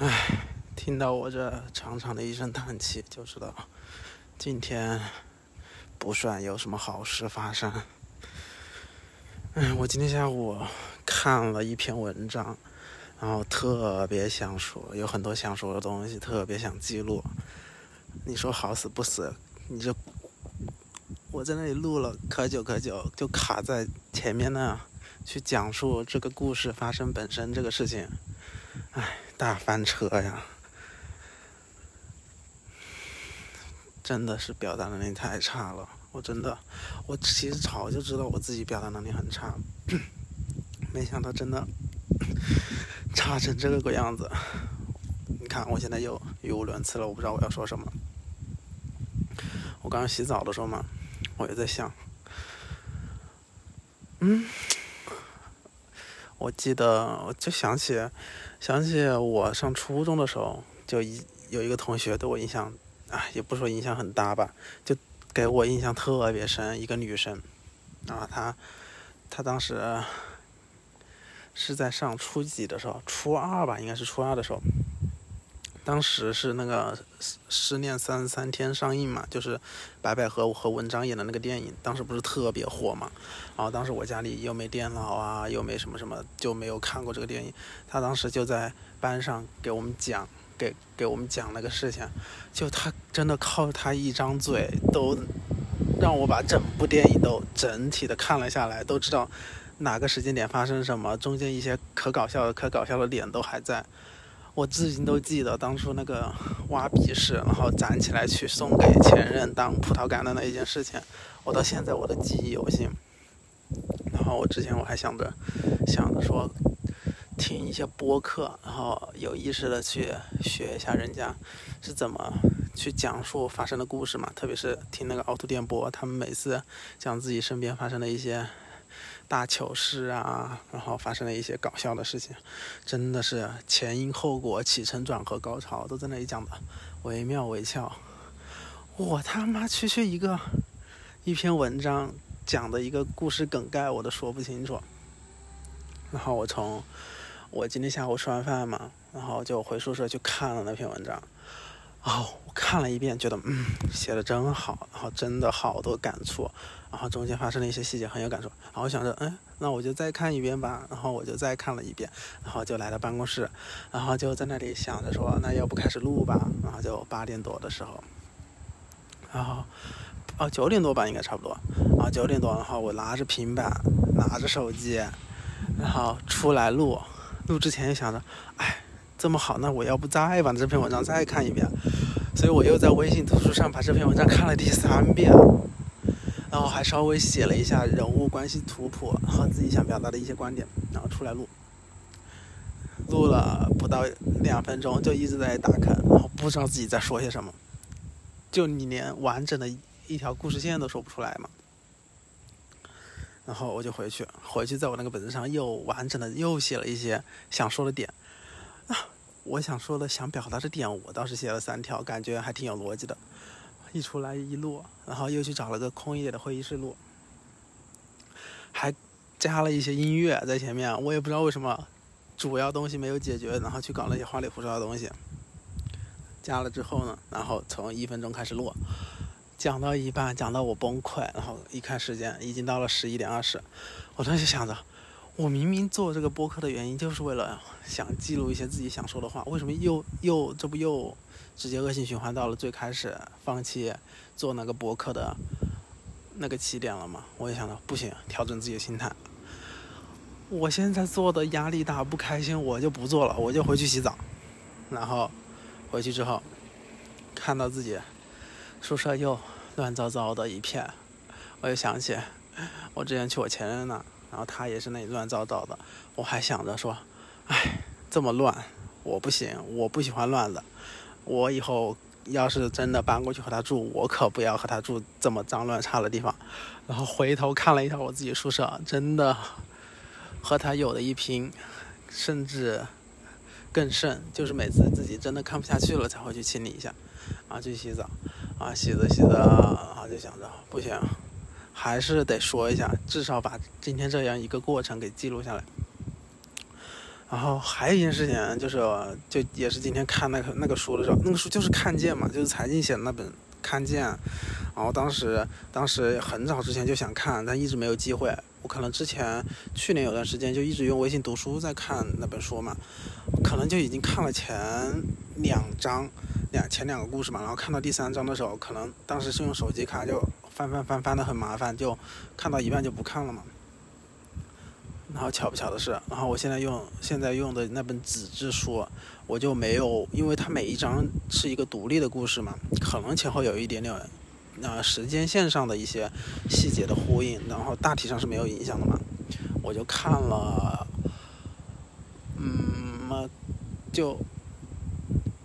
唉，听到我这长长的一声叹气，就知道今天不算有什么好事发生。唉，我今天下午看了一篇文章，然后特别想说，有很多想说的东西，特别想记录。你说好死不死，你就我在那里录了可久可久，就卡在前面那，去讲述这个故事发生本身这个事情。唉，大翻车呀！真的是表达能力太差了。我真的，我其实早就知道我自己表达能力很差，没想到真的 差成这个鬼样子。你看，我现在又语无伦次了，我不知道我要说什么。我刚刚洗澡的时候嘛，我也在想，嗯，我记得，我就想起，想起我上初中的时候，就一有一个同学对我印象，啊，也不说影响很大吧，就。给我印象特别深，一个女生，啊，她，她当时是在上初几的时候，初二吧，应该是初二的时候。当时是那个《失恋三十三天》上映嘛，就是白百合和文章演的那个电影，当时不是特别火嘛。然后当时我家里又没电脑啊，又没什么什么，就没有看过这个电影。他当时就在班上给我们讲。给给我们讲那个事情，就他真的靠他一张嘴，都让我把整部电影都整体的看了下来，都知道哪个时间点发生什么，中间一些可搞笑的、可搞笑的点都还在，我至今都记得当初那个挖鼻屎，然后攒起来去送给前任当葡萄干的那一件事情，我到现在我的记忆犹新。然后我之前我还想着想着说。听一些播客，然后有意识的去学一下人家是怎么去讲述发生的故事嘛。特别是听那个凹凸电波，他们每次讲自己身边发生的一些大糗事啊，然后发生了一些搞笑的事情，真的是前因后果、起承转合、高潮都在那里讲的惟妙惟肖。我他妈区区一个一篇文章讲的一个故事梗概，我都说不清楚。然后我从。我今天下午吃完饭嘛，然后就回宿舍去看了那篇文章，哦，我看了一遍，觉得嗯，写的真好，然后真的好多感触，然后中间发生了一些细节很有感触，然后我想着，嗯，那我就再看一遍吧，然后我就再看了一遍，然后就来到办公室，然后就在那里想着说，那要不开始录吧，然后就八点多的时候，然后哦九点多吧，应该差不多，啊九点多，然后我拿着平板，拿着手机，然后出来录。录之前就想着，哎，这么好，那我要不再把这篇文章再看一遍？所以我又在微信读书上把这篇文章看了第三遍，然后还稍微写了一下人物关系图谱和自己想表达的一些观点，然后出来录。录了不到两分钟，就一直在打坑，然后不知道自己在说些什么，就你连完整的一条故事线都说不出来嘛。然后我就回去，回去在我那个本子上又完整的又写了一些想说的点。我想说的、想表达的点，我倒是写了三条，感觉还挺有逻辑的。一出来一录，然后又去找了个空一点的会议室录，还加了一些音乐在前面。我也不知道为什么，主要东西没有解决，然后去搞那些花里胡哨的东西。加了之后呢，然后从一分钟开始录。讲到一半，讲到我崩溃，然后一看时间，已经到了十一点二十。我当时想着，我明明做这个播客的原因就是为了想记录一些自己想说的话，为什么又又这不又直接恶性循环到了最开始放弃做那个播客的那个起点了吗？我也想到，不行，调整自己的心态。我现在做的压力大，不开心，我就不做了，我就回去洗澡。然后回去之后，看到自己。宿舍又乱糟糟的一片，我又想起我之前去我前任那，然后他也是那里乱糟糟的。我还想着说，哎，这么乱，我不行，我不喜欢乱的。我以后要是真的搬过去和他住，我可不要和他住这么脏乱差的地方。然后回头看了一下我自己宿舍，真的和他有的一拼，甚至更甚，就是每次自己真的看不下去了，才会去清理一下，啊，去洗澡。啊，洗着洗着，啊就想着不行，还是得说一下，至少把今天这样一个过程给记录下来。然后还有一件事情就是，就也是今天看那个那个书的时候，那个书就是《看见》嘛，就是财经写的那本《看见》。然后当时当时很早之前就想看，但一直没有机会。我可能之前去年有段时间就一直用微信读书在看那本书嘛，可能就已经看了前两章，两前两个故事嘛。然后看到第三章的时候，可能当时是用手机看，就翻翻翻翻的很麻烦，就看到一半就不看了嘛。然后巧不巧的是，然后我现在用现在用的那本纸质书，我就没有，因为它每一章是一个独立的故事嘛，可能前后有一点点，呃，时间线上的一些细节的呼应，然后大体上是没有影响的嘛。我就看了，嗯，就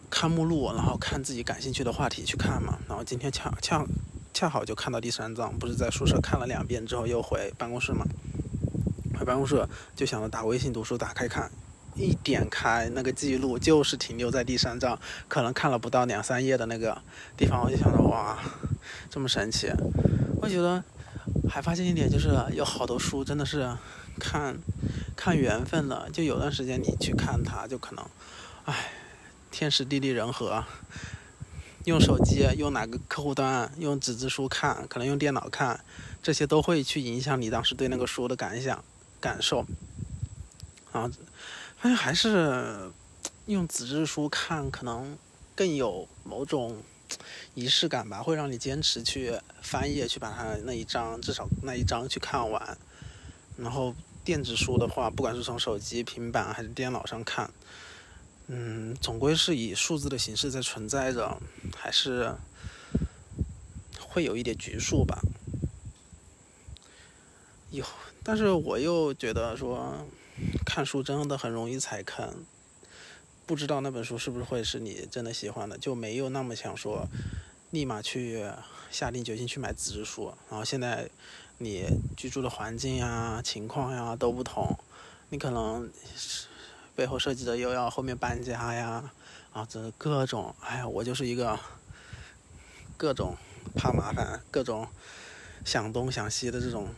看目录，然后看自己感兴趣的话题去看嘛。然后今天恰恰恰好就看到第三章，不是在宿舍看了两遍之后又回办公室嘛。回办公室就想着打微信读书，打开看，一点开那个记录就是停留在第三章，可能看了不到两三页的那个地方，我就想着哇，这么神奇！我觉得还发现一点就是，有好多书真的是看看缘分的，就有段时间你去看它，就可能，唉，天时地利人和，用手机用哪个客户端，用纸质书看，可能用电脑看，这些都会去影响你当时对那个书的感想。感受，啊，发现还是用纸质书看可能更有某种仪式感吧，会让你坚持去翻页，去把它那一章至少那一章去看完。然后电子书的话，不管是从手机、平板还是电脑上看，嗯，总归是以数字的形式在存在着，还是会有一点局数吧。有。但是我又觉得说，看书真的很容易踩坑，不知道那本书是不是会是你真的喜欢的，就没有那么想说，立马去下定决心去买纸质书。然后现在你居住的环境呀、情况呀都不同，你可能背后设计的又要后面搬家呀，啊，这各种，哎呀，我就是一个各种怕麻烦、各种想东想西的这种。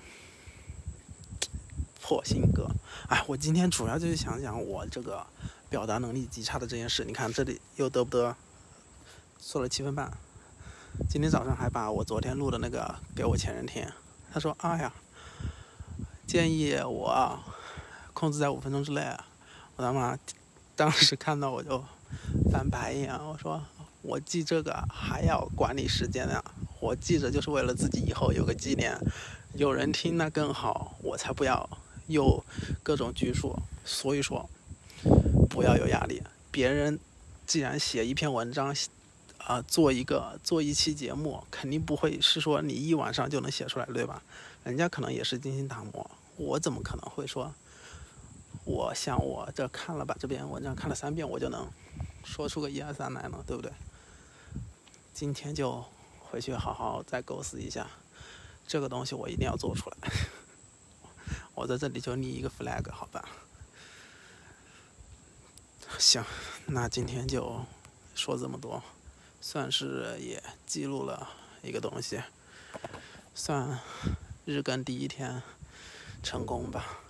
破性格，哎，我今天主要就是想讲我这个表达能力极差的这件事。你看这里又得不得？说了七分半。今天早上还把我昨天录的那个给我前任听，他说：“哎呀，建议我控制在五分钟之内。”我他妈当时看到我就翻白眼，我说：“我记这个还要管理时间呀！我记着就是为了自己以后有个纪念，有人听那更好，我才不要。”有各种拘束，所以说不要有压力。别人既然写一篇文章，啊，做一个做一期节目，肯定不会是说你一晚上就能写出来，对吧？人家可能也是精心打磨。我怎么可能会说，我像我这看了把这篇文章看了三遍，我就能说出个一二三来呢？对不对？今天就回去好好再构思一下，这个东西我一定要做出来。我在这里就立一个 flag，好吧？行，那今天就说这么多，算是也记录了一个东西，算日更第一天成功吧。